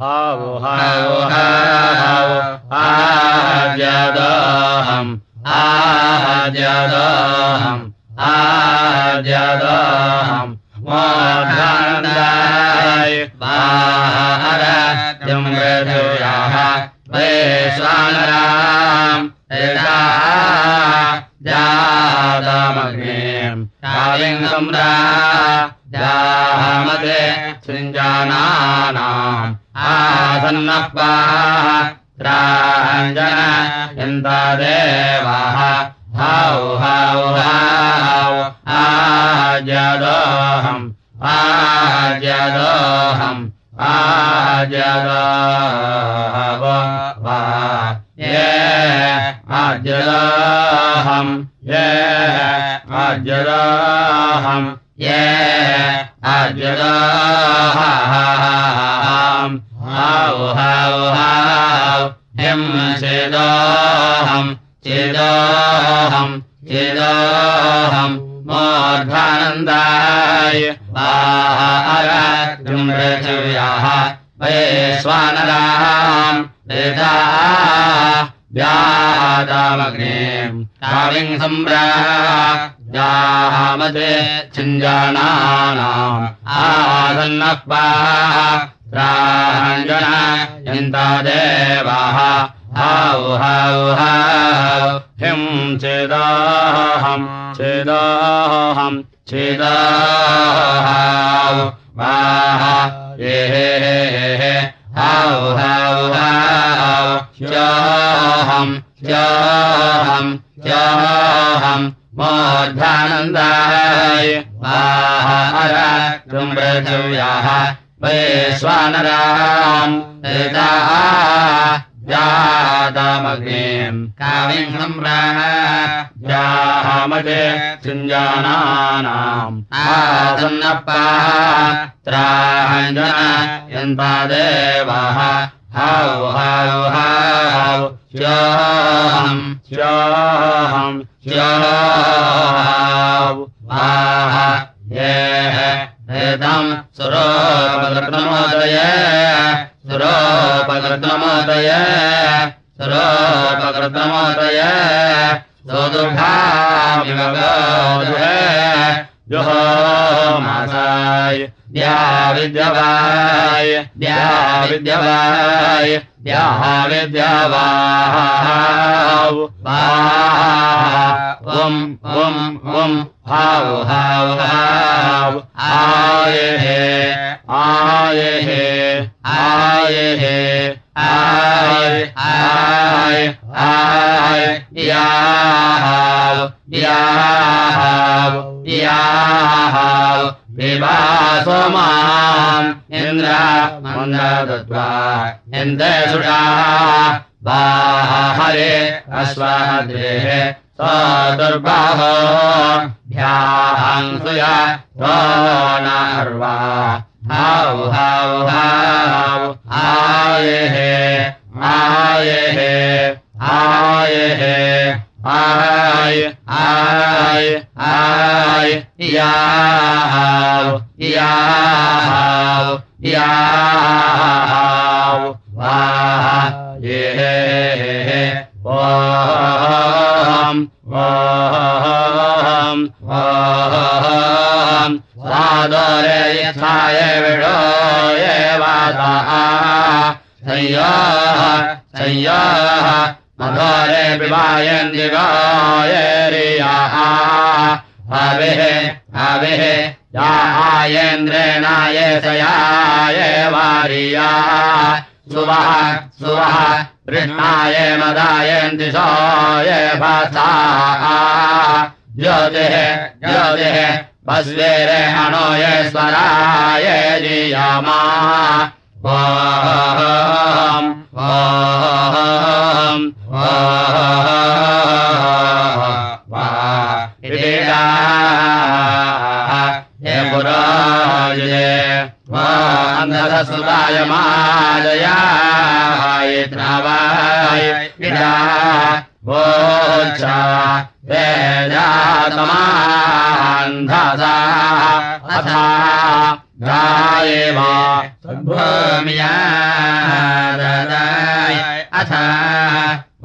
हावो हावो हावो आज्यदहम् आज्यदहम् आज्यदहम् मोधानन्दाय बाहरत्यम् मृदुयाः वैश्वानराम् जातमग्नेम् कालिङ्गम् रामते सृञ्जानानाम् आसन्नः त्राञ्जन इन्द्रदेवाः हौ हौ हौ आजदोहम् आजदोहम् आजदोहव वा ये आजदोहम् ये आजदोहम् ये आजदोहम् चेदोहम् चेदोहम् चेदोहम् मोर्धानन्दाय व्यादामग्नेम् कालिम् सम्रामते छिञ्जानानाम् आसन्नः त्राञ्जन इन्द्रदेवाः हौ हौ हौ। हिं चेदाहम् चेदाहम् चेदाहौ। वाह ये हौ हौ हौ ह्योऽहम् मोर्धानन्दाय वाहरृथव्याः वैश्वानराम् वेदा जातमग्नेम् कालिम् सम्रामते सृञ्जानानाम् आसन्नः त्राञ्जन यन्तादेवाः हौ हौ हौ ह्योऽहम् ह्योऽहम् ह्योऽहौ आय आय आय ये स्वादरे यथाय विडो ये वादाः संयाः संयाः मधोरे रियाः हविः हविः आयेन्द्रेणाय सयाय वारिया। सुवः सुवः कृष्णाय मदायन्ति सोय भासाः ज्योतिः ज्योतिः पश्वेरे अणोय स्वराय जियामा इडा वोच्छा वेदातमान्धसा अथा गायेव सम्भूमिया ददाय अथ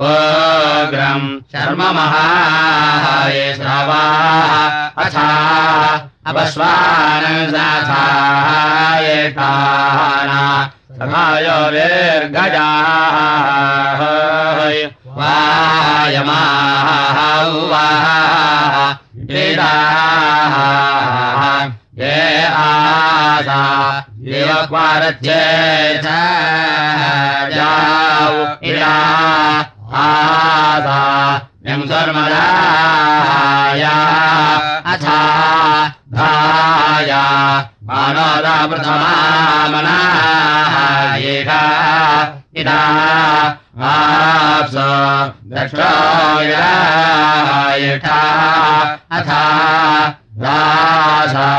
ओग्रम् शर्ममहाय श्रवाः अथा अपश्वानसाथाय काना सभायोर्गजाः वायमाः वाः क्रीडाः ये आसा यम् सर्वदाया अथा धाया प्रथमामनायिका इडा आप्स दक्षोयिठा अथा दासा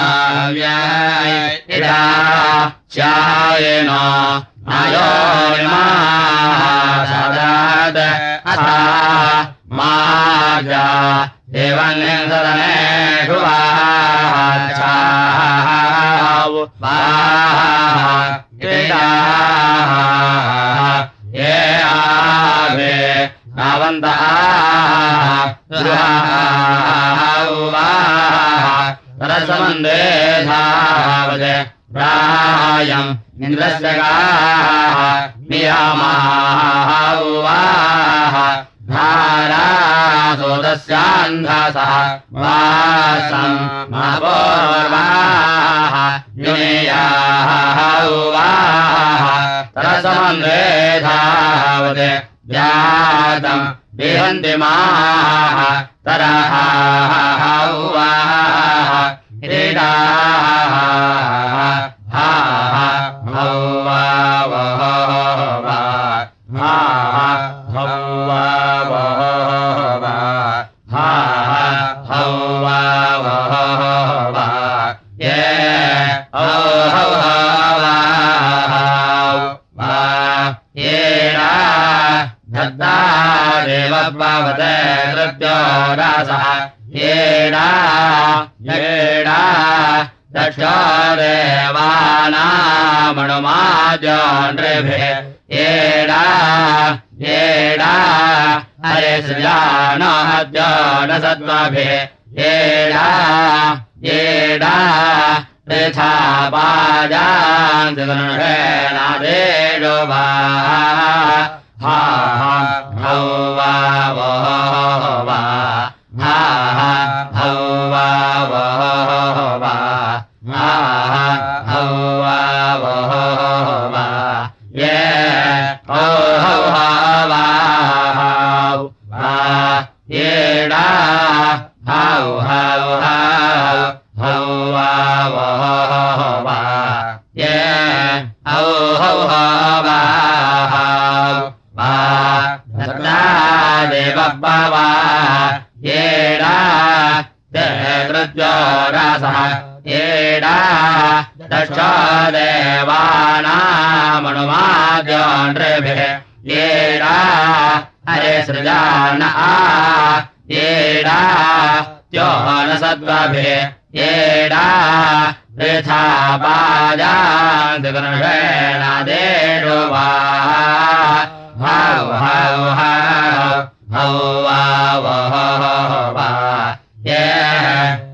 दासारादिदानाव्याय इडा च्यायेन आयोनिमा सदाद अथा मार्जा देवन्यसदनेषु वाचाव वाः क्रीडाः ये आगे धावद प्रायम् इन्द्रस्य गाः नियामाः वाः धारासोदस्यान्धसः वासम् मापूर्वाः युनेयाः वाः तरसमन्दे माः तरः वाः क्रीडाः हा येडा येडा हरे सृजानहद्यानसत्त्वाभिः येडा येडा पृथा पाजान्तिगणेनादेशो वा हा हौ कृत्यो रसः येडा दक्ष देवानामणुमाद्योनृभिः येडा हरे सृजान आ येडा त्योनसद्वभिः येडा वृथा पाजान्तिगणेनादेषु वा हौ हौ हौ हौ वः वा ये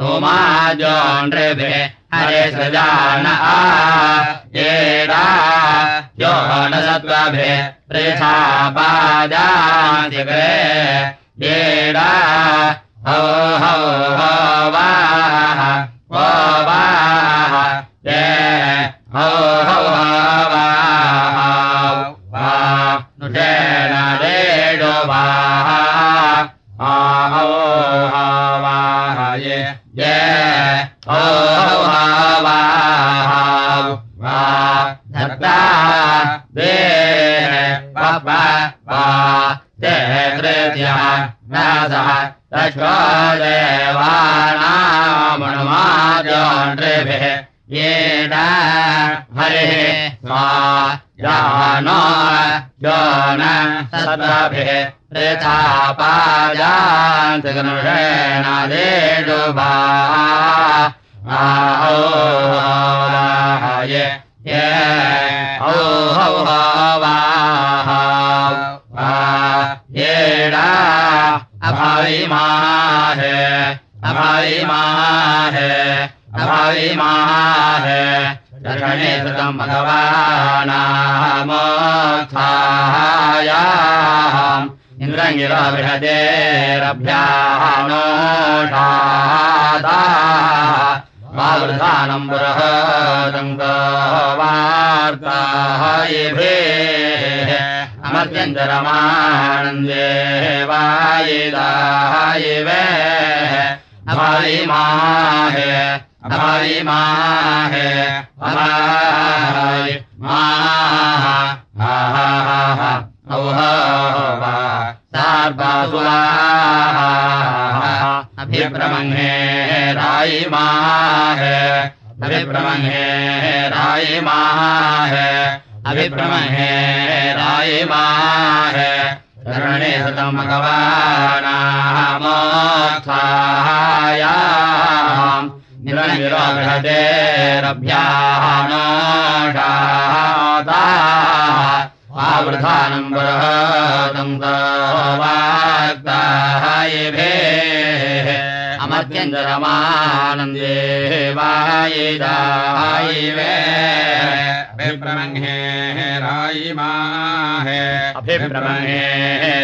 नुमाजोनृभिः हरे आ। येडा यो न सत्त्वभिः पृथा पाजान्तिग्रे येडा हौ पृथापाजान्तगनुषेणादेषुभा आहो। ये इन्द्रङ्गिरो बृहदेरभ्यानोषादा मावृधानम् बृहदङ्गवार्तायिभे अमर्यञ्जरमानन्दे वायिदायिवे अमायिमाहे अमायिमाहे अमाय माः औह पासुराः राय रायिमाः अभिप्रमह्ने राय अभिप्रमहे रायिमाः राय सतम् भगवानामोत्थायाम् सतम नाषादाः आवृधानम् बृहदम् वाक्तायिभेः अमत्यञ्जरमानन्दे वायिदायिवे अभिप्रमङ्गे रायिमाहे अभिप्रमहे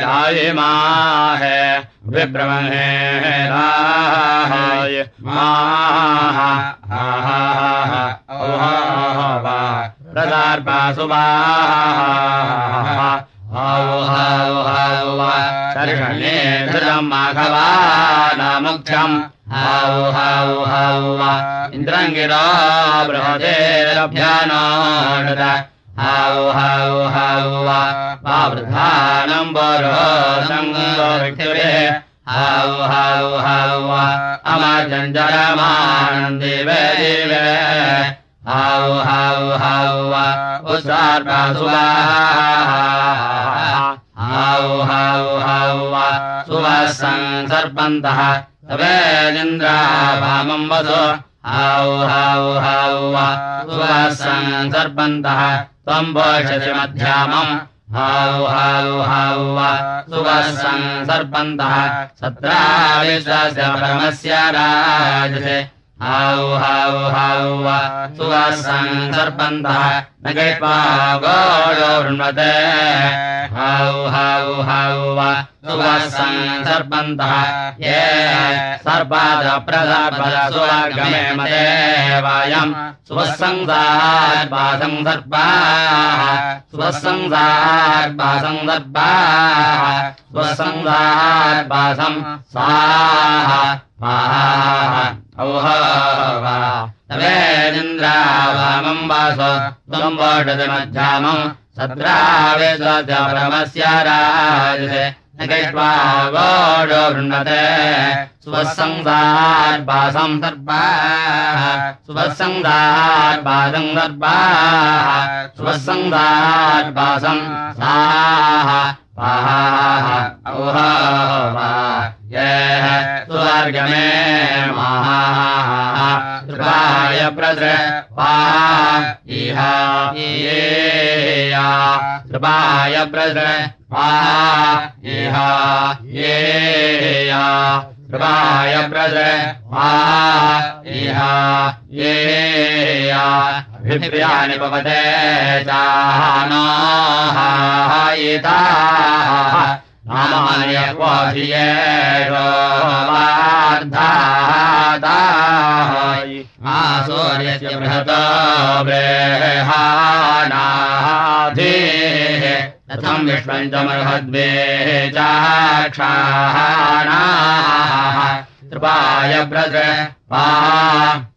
रायिमाहे अभिप्रमहे राय माः आहाः औहावा प्रदार्पासुवाः औहाौहावा दर्शने धृतम् माघवानामुख्यम् औहाौहावा इन्द्रङ्गिरा बृहदेरभ्यानाडद हौ हौ हौ वावृधानम् वरोदङ्गे हौ हौ हौ अमर्जञ्जरमानन्दिवे दिवे हौ हौ हौ उत्सार्पासुवाः हौ हौ हौ सुवः संसर्पन्तः तवेदिन्द्रा वामम् वसु हौ हौ हौ सुवः संसर्पन्तः त्वम् पोषसि मध्यामम् हौ हौ हौ सुवः संसर्पन्तः सत्राविश्वस्य परमस्य राजसे हौ हौ हौ सुवः संसर्पन्तः न कृत्वा गोडो वृण्वते हौ हौ हौ सुवः संसर्पन्तः ये सर्पादप्रदापदसुवर्गमे मदेवायम् सुवःसंसार्पासम् सर्पाः सुवःसंसार्पासम् सर्पाः सुवःसंसार्पासम् स्वाहा। औहा वामम् वासो त्वम् वोषति मध्यामम् सत्रावेदस्य परमस्य राजसे। न कृत्वा गोडो वृण्वते सुवःसंसार्पासम् सर्पाः सुवःसंसार्पासम् सर्पाः सुवःसंसार्पासम् साः पाः। औहा ये सुवर्गमे महाः कृपाय प्रद्र पा इह येया। कृपाय प्रद्र पा इह येया। कृपाय प्रद्र पा इह येया। भिप्रियाणि पवते चाहानायिताः नामान्यक्वाधियेरोवार्धादायि आसूर्यस्य बृहतो ब्रेहानाधेः रथम् विश्वम् च मर्हद्वे चाक्षाणाः। त्रिपायव्रज पा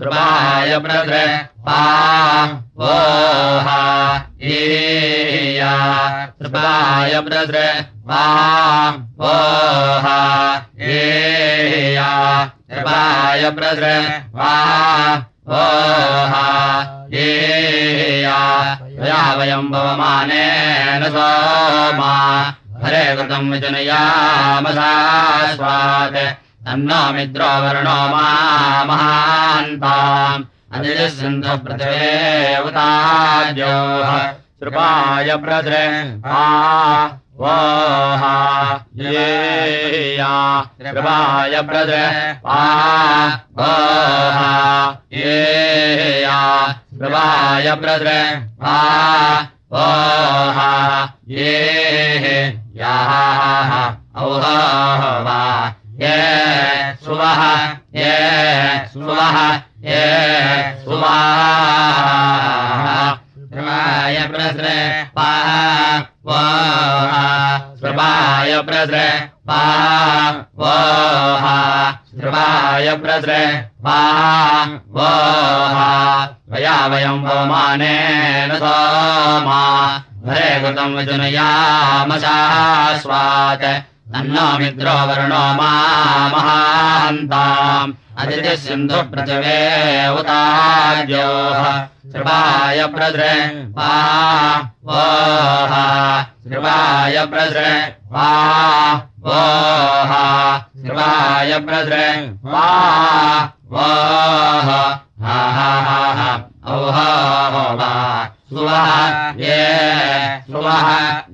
श्रुवाय प्रद्र पा ओहा ईया श्रुवाय प्रद्र पा ओहा ईया श्रुवाय प्रद्र पा ओहा ईया या। वयम् भवमानेन हरे कृतम् विजनयामसा स्वात् मित्रो वर्णो मा महान्ताम् अनिजः सिन्धु पृथिवे उताद्योः कृपाय प्रद्र आ वोहा ये या कृपाय प्रद्र आ वोहा ये या कृपाय प्रद्र आ वोहा ये याः औहा वा ये सुवः ये सुवः ये सुवाः। प्रभाय प्रद्र पा प्रभाय प्रद्र पा वोहा प्रभाय प्रद्र पा वोहा वया वयम् वमानेन सोमा। हरे कृतम् विजुनयामसा स्वात् तन्नो मित्रो वर्णो मा महान्ताम् अदिति सिन्धु पृथिवे उताद्योः श्रुवाय प्रद्र पा वोहा श्रुवाय प्रद्र पा वोहा श्रुवाय प्रद्र पा वोह हा। हा हा हा औहा वा। सुवः ये सुवः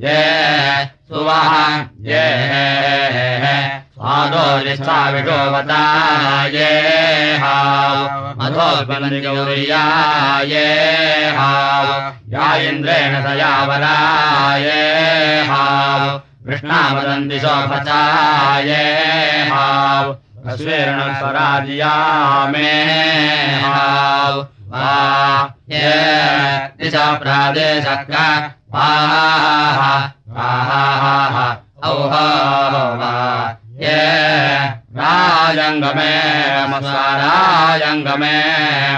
ये सुवः ये स्वादो निष्ठा विषोवता ये हाव मधोपनगौर्या ये हाव या इन्द्रेण स यावरा ये हाव कृष्णा वदन्ति शोभता ये हाव अश्वेर्ण स्वराज्या मे हाव वा ये दिशा प्रादेशक औहा ये राजङ्गमे मस्वाराजङ्गमे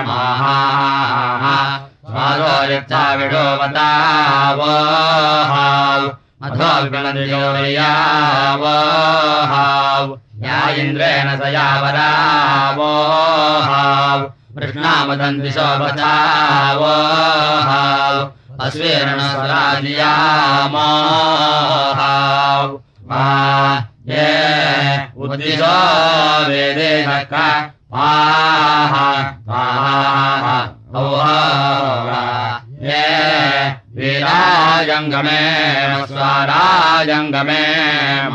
महाः स्वादो यच्छा विडोवता वोहाव मधो विगणनियोर्या वोहाव या इन्द्रेण स यावरा वोहाव कृष्णामदन्ति शोभता वोहाव अश्वेरण स्वराज्या मोहाव वा ये उद्दिशो वेदे नक पाः पाः औहा। ये वीराजङ्गमे स्वाराजङ्गमे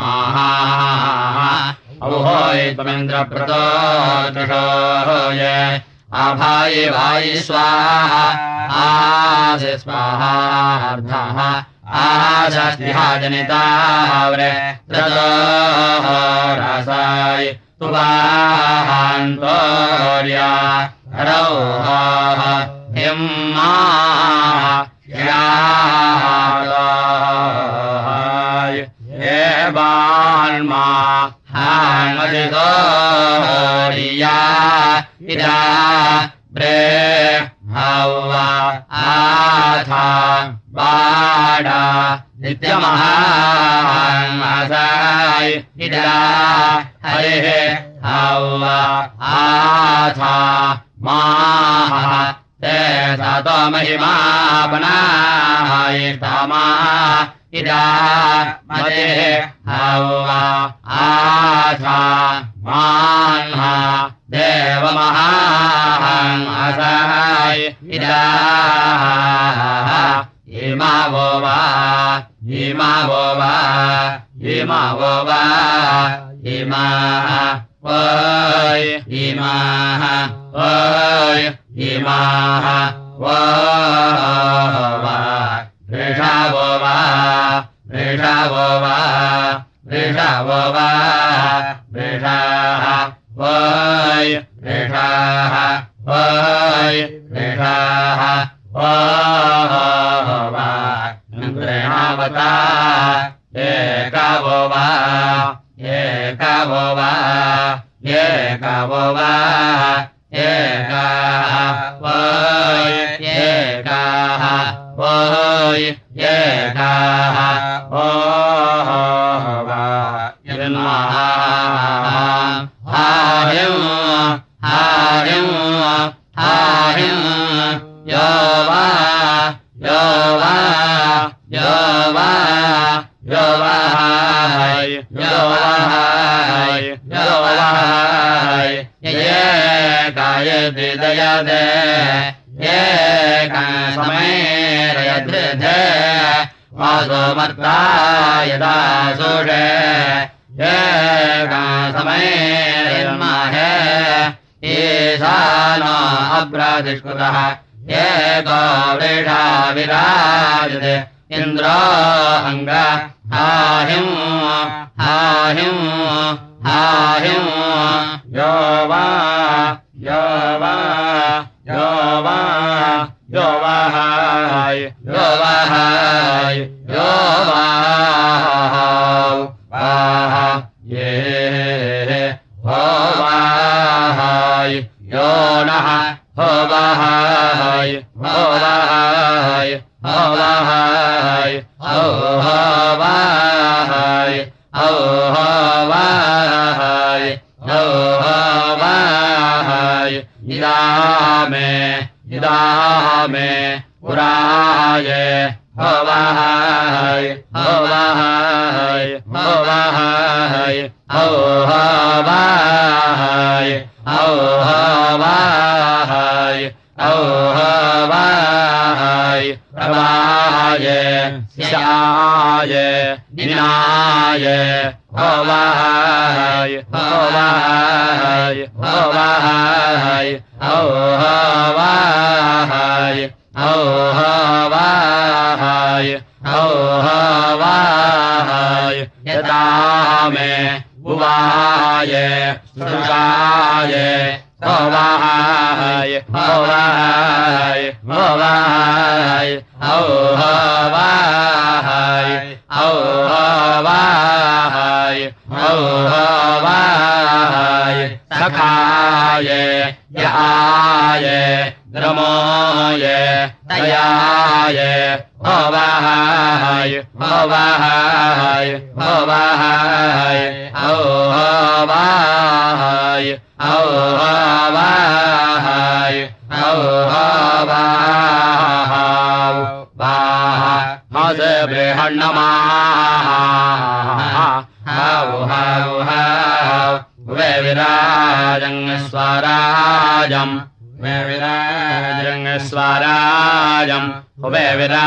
महाः औहो त्वमिन्द्रप्रतो ये आभायि वायि स्वाहा। आसि स्वाहार्धः आशास्तिहा जनिताव्रे त्रदोः रसाय तुवाहान्तोर्या। रौहाः हिम्मा याय एवान्मा इदा प्रे नित्यमहासाय इदा हरिः हवा आथा माः ते सतो महिमापनाय तमा इदा मते हवा आथा मान्हा देवमहासाय इदा इमा वो इमा वो वा इमा वो वा इमा वै इमा वय इमाः वा वृषावो वा वृषावो वा वृषावो वा वृषाः वृषाः वा एकवो वा एकवो वा एकवो वा एकाः वय एकाः एकाः गौरेषा विराजते। इन्द्रो सखाय याय द्रमोय दयाय हो वाय हो वाय हो वाय हो वाय हो वाय हो वाय हस बृहण्णमा हौ हौ हौ वे वे स्वराजम् वे वा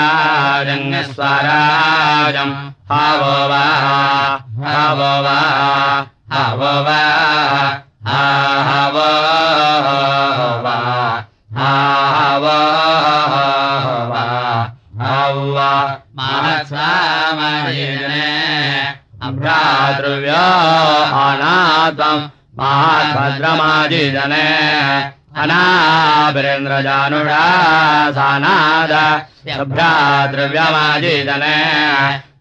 हवो वा हवो वा हवो वा हवो वा। हवा महत्सामयिने अभ्रातृव्यो अनाथम् महाभद्रमाजिजने अनाभिरेन्द्रजानुषा सानाद भ्रातृव्यमाजिजने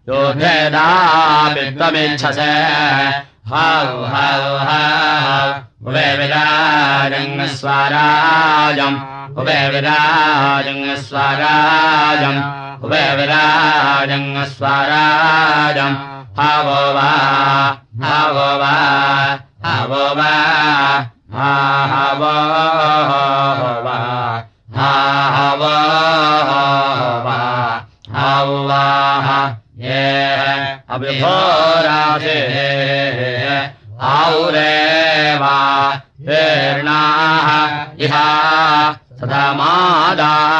योधेदापित्वमिच्छसे हौ हौ हौ वे विराजङ् स्वराजम् उभे विराजङ् हा वा हा वा हौ वाः ये अभिभोरासे औरेवा ीर्णाः इहा सदा मादाः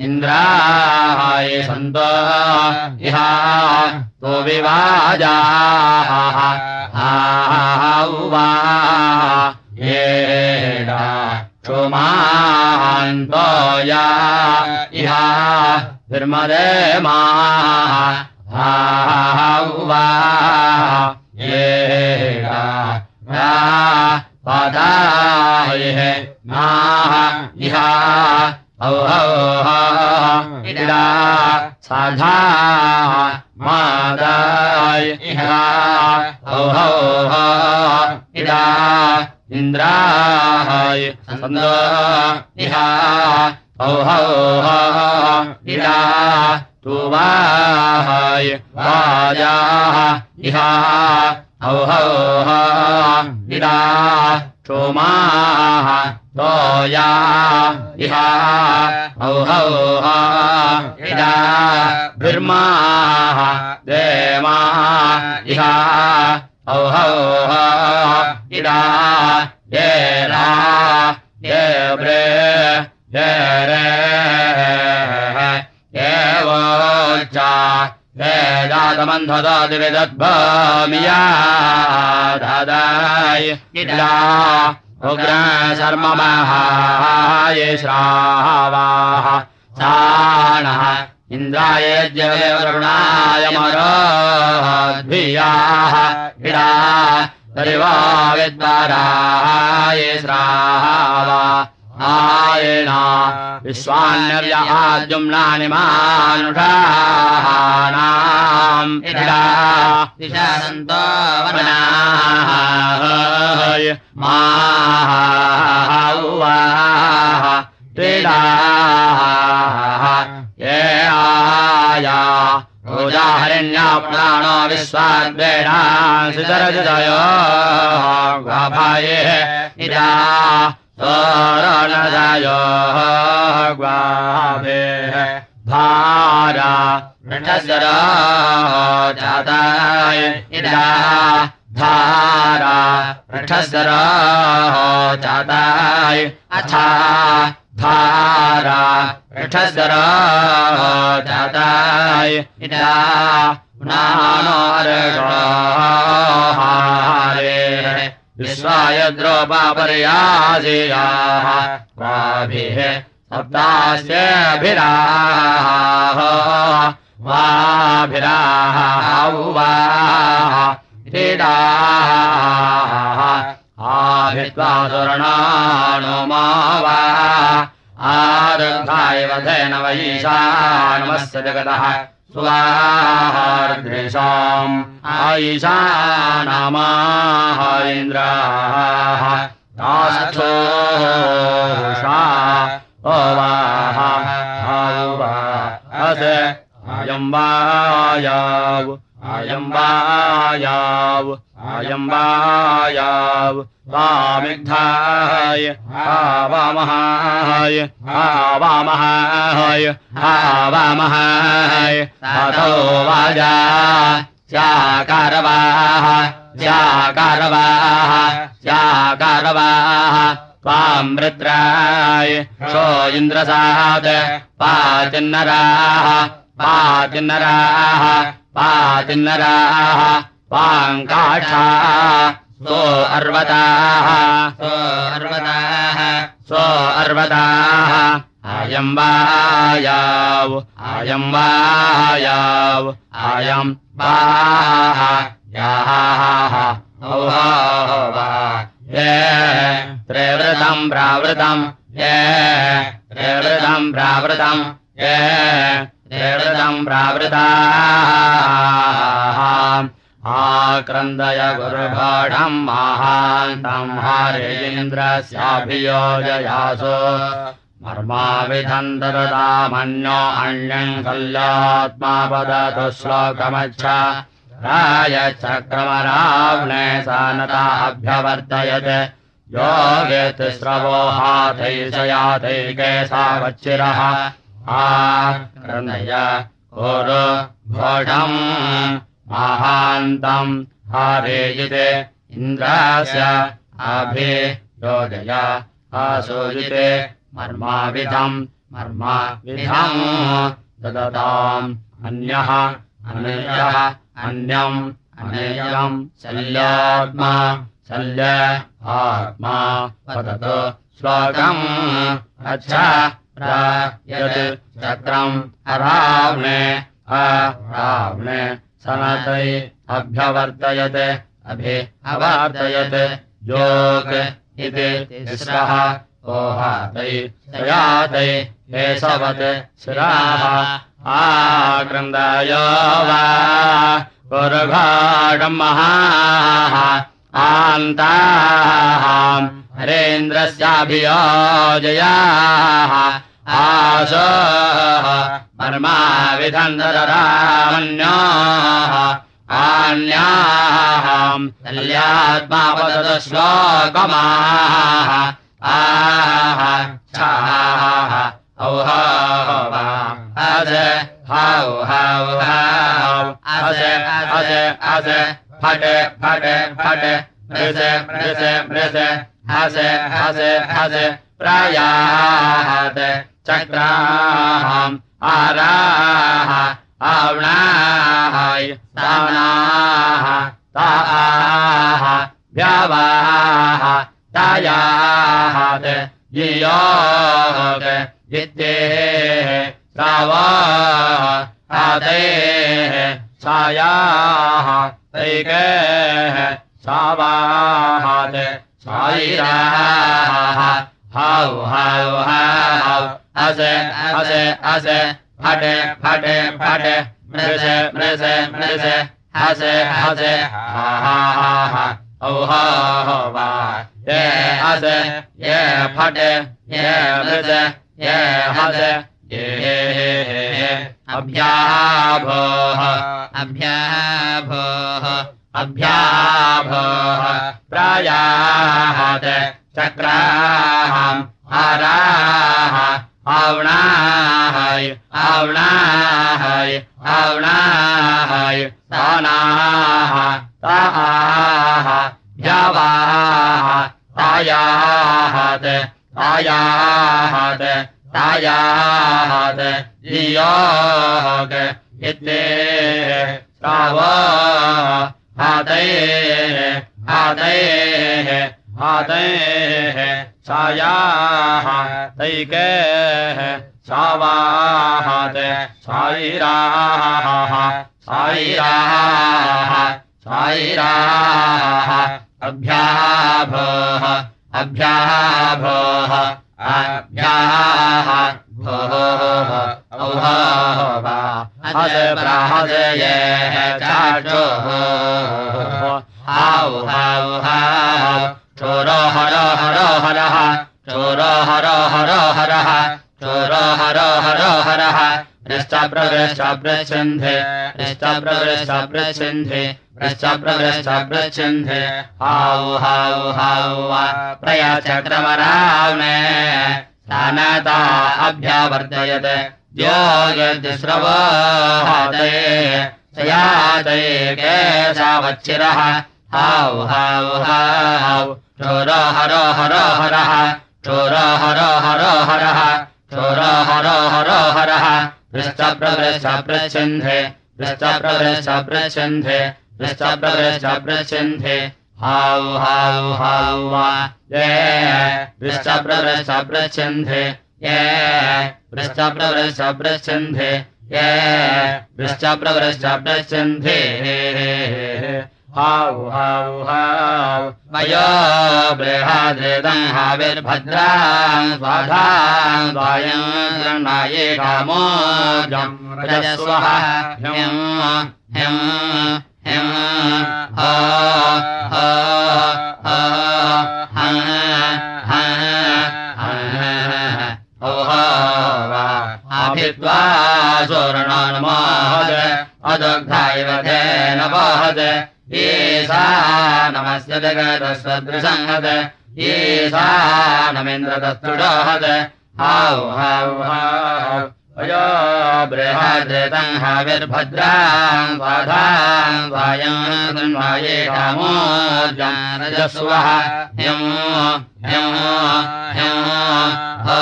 इन्द्राय सन्त इहा तो विवाजा उवा येडा क्षुमान्तो या इहा धर्मदेमा उवा येडा इहा। इडा। साधा मादाय इहा। इडा इन्द्राय सन्द इहा। इडा तुवाय वाजाः इहा। इडा क्षोमाः तोया इहा येव्रे येरे एवोच्चा वेदातमन्धदादिविदद्भमिया दादाय इडा उग्र शर्ममहाय श्रावाः साणः इन्द्राय जयवरुणाय मरोद्भियाः इडा परिवा विद्वाराय श्रावा आयेना विश्वान्यर्याजुम्नानि मानुषाणाम् इडा दिशानन्तो वनाय माहुवाः क्रीडाः ये आया। पूजाहरिण्या प्राणो विश्वाद्वेणा। सुतरजुदयो गाभाये। इडा तोरणदयो ग्वाभे भारा जाताय इडा धारा वृषसर जाताय अथा धारा वृषसर जाताय इडा नानोर्गहारे विश्वाय द्रोपापर्यासेयाः। क्वाभिः सप्तास्यभिराः। वाभिराः वाः क्रीडाः। आभित्वा सुरणानो मा वा आरब्धाय वधेन वैशानमस्य जगतः। स्वाहार्दृशाम् आयिषानामाः इन्द्राः तास्थोषा ओवाः अस अयम् वायाव अयम् वायाव वामिग्धाय आवामहाय आवामहाय आवामहाय अथो वाजा स्याकारवाः स्याकारवाः स्याकारवाः त्वाम् रुद्राय शो इन्द्रसाद पाचिन्नराः पाचिन्नराः पाचिन्नराः त्वाङ्काक्षा सो अर्वताः सो अर्वताः सो अर्वताः अयम् वायाव अयम् वायाव ये त्रिवृतम् प्रावृतम् ये त्रिवृतम् प्रावृतम् ये त्रिवृतम् प्रावृताः। आक्रन्दय गुरुभाढम् महान्तम् हरेन्द्रस्याभियोजयासो। मर्माविधन्तरतामन्यो अन्यम् कल्यात्मा वदतु श्लोकमच्छ रायचक्रमराव्णे सा नताभ्यवर्तयत् यो हाथैषयाथैके सावच्चिरः आक्रन्दय गुरु भोढम् महान्तम् हारेयिते इन्द्रास्य अभियोजय आसूयिते मर्माविधम् मर्माविधम् ददताम् अन्यः अनयः अन्यम् अनेयम् शल्यात्मा शल्य आत्मा वदतु श्लोकम् अच्छा यत् चक्रम् अरावणे अरावणे सनतै अभ्यवर्तयत् अभि अवर्तयत् योग इति तिस्रः ओहातै तयातै केशवत् शिराः आक्रन्दायो वा आन्ताः हरेन्द्रस्याभियोजयाः आशो वर्मा विधन्दरामन्याः आन्याः कल्यात्मा वदतु श्लोकमाः आह छाः औहाव अज हौ हौ हौ अज अज अज। फट फट फट। मृज मृज मृज। हस हस हस प्रयात् चक्राम् आराः आवणाय तावणाः ताः भ्यावाः तायात् जियोक् जिद्येः श्रावा, आदेः, छायाः सायिराः हौ हौ हौ अस अस अस फट फट फट मृष मृष मृष हस हस हा हा हा औ हा वा ये अस ये फट ये मृष ये हस ये अभ्याभोः अभ्याभोः अभ्याभोः प्रायाहत चक्राः हराः आवणाय आवणाय आवणाय तानाः ताः भ्यावाः तायाहत तायाहत तायाहत नियोग हातैः हातैः हातैः सायाः तैकेः सावाहत सायिराः सायिराः सायिराः अभ्याभोः अभ्याः भोः प्राहजये चाचोः। हाउ हाउ हाउ चोरो हर हर हरः चोरो हर हर हरः चोरो हर हर हरः पृष्ठप्रवृष्ठप्रच्छन्धे पृष्ठप्रवृष्ठप्रच्छन्धे पृष्ठप्रवृष्ठप्रच्छन्धे हाउ हाउ हाउ प्रयाचक्रमरावणे स्थानता अभ्यावर्तयत् द्योयद्श्रवहादे सयादे केशावच्चिरः हाउ हाउ हाउ, चोर हर हर हरः, चोर हर हर हरः, चोर हर हर हरः। पृष्ठप्रवृष्ठप्रच्छन्धे पृष्ठप्रवृष्ठप्रच्छन्धे पृष्ठप्रवृष्ठप्रच्छन्धे हाउ हाउ हाउ ये पृष्ठप्रवृष्ठप्रच्छन्धे ये पृष्ठप्रवृष्ठप्रच्छन्धे ये पृष्ठप्रवृष्ठप्रच्छन्धे द्वायम् गृह्णाये कामोजम् रजस्वः ह्यम् ह्यम् ह्यम् हा हा सुवर्णान्मोहद अदग्धायव धेन वहद येषा नमस्य जगदस्वदृसंहद येषा नमेन्द्रदस्तुडोहद हाउ हाउ हाउ अयो बृहद्रेतम् हाविर्भद्राम् बाधाम् वायम् गृह्णाये कामोर्जम् रजस्वः ह्यम् ह्यम् ह्यम् हा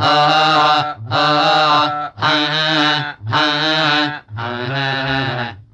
हा हा हा हा हा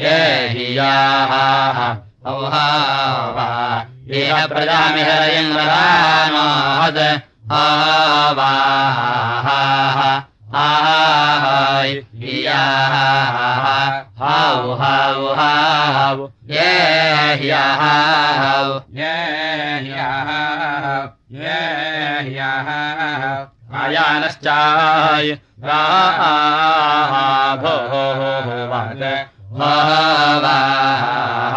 ये हियाः हौ वा इह प्रजामिहरयङ्गरानोहद आवाः आहाय हियाः ये ह्यः ये ह्यः भावाः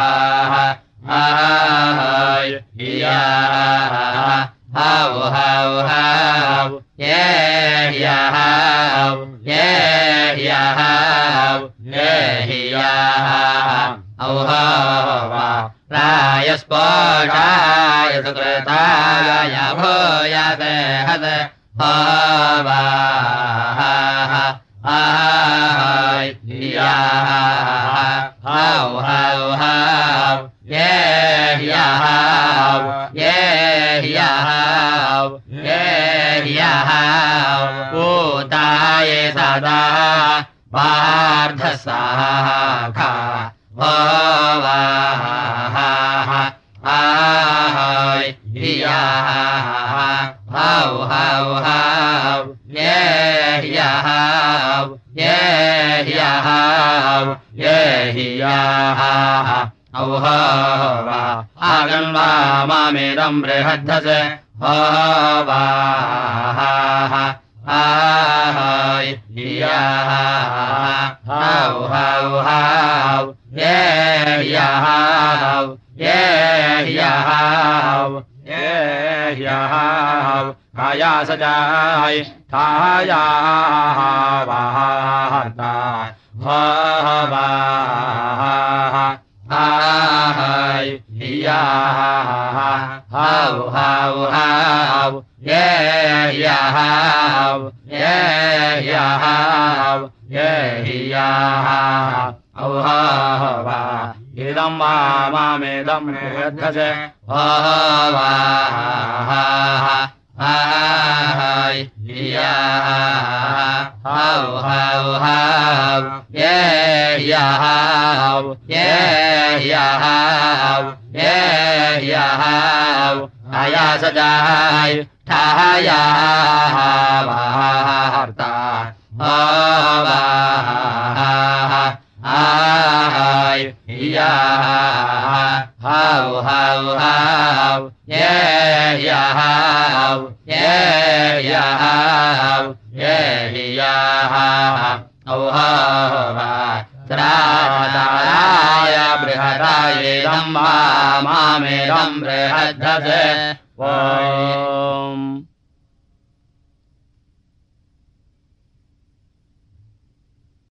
आहाय हियाः हौ हौ हौ ये ये ह्यः ये हियाः औ वा रायस्पोषाय सुकृताय भावाः आहाय हियाः हौ हौ हौ ये ह्यः ये ह्यः ये ह्यः ऊताय सदा पार्थसाखा भावाः। आहाय हियाः हौ हौ हौ ये ह्यः ये ह्यः ये हियाः औ वा आगन्वा मामेदम् बृहद्धस वाः आहाय हियाः हौ ह्यः ये ह्यः काया सजाय हियाः हौ हौ हौ ये ह्यः ये ह्यः ये हियाः औ वा इदम् मामेदम् निरद्धस वाः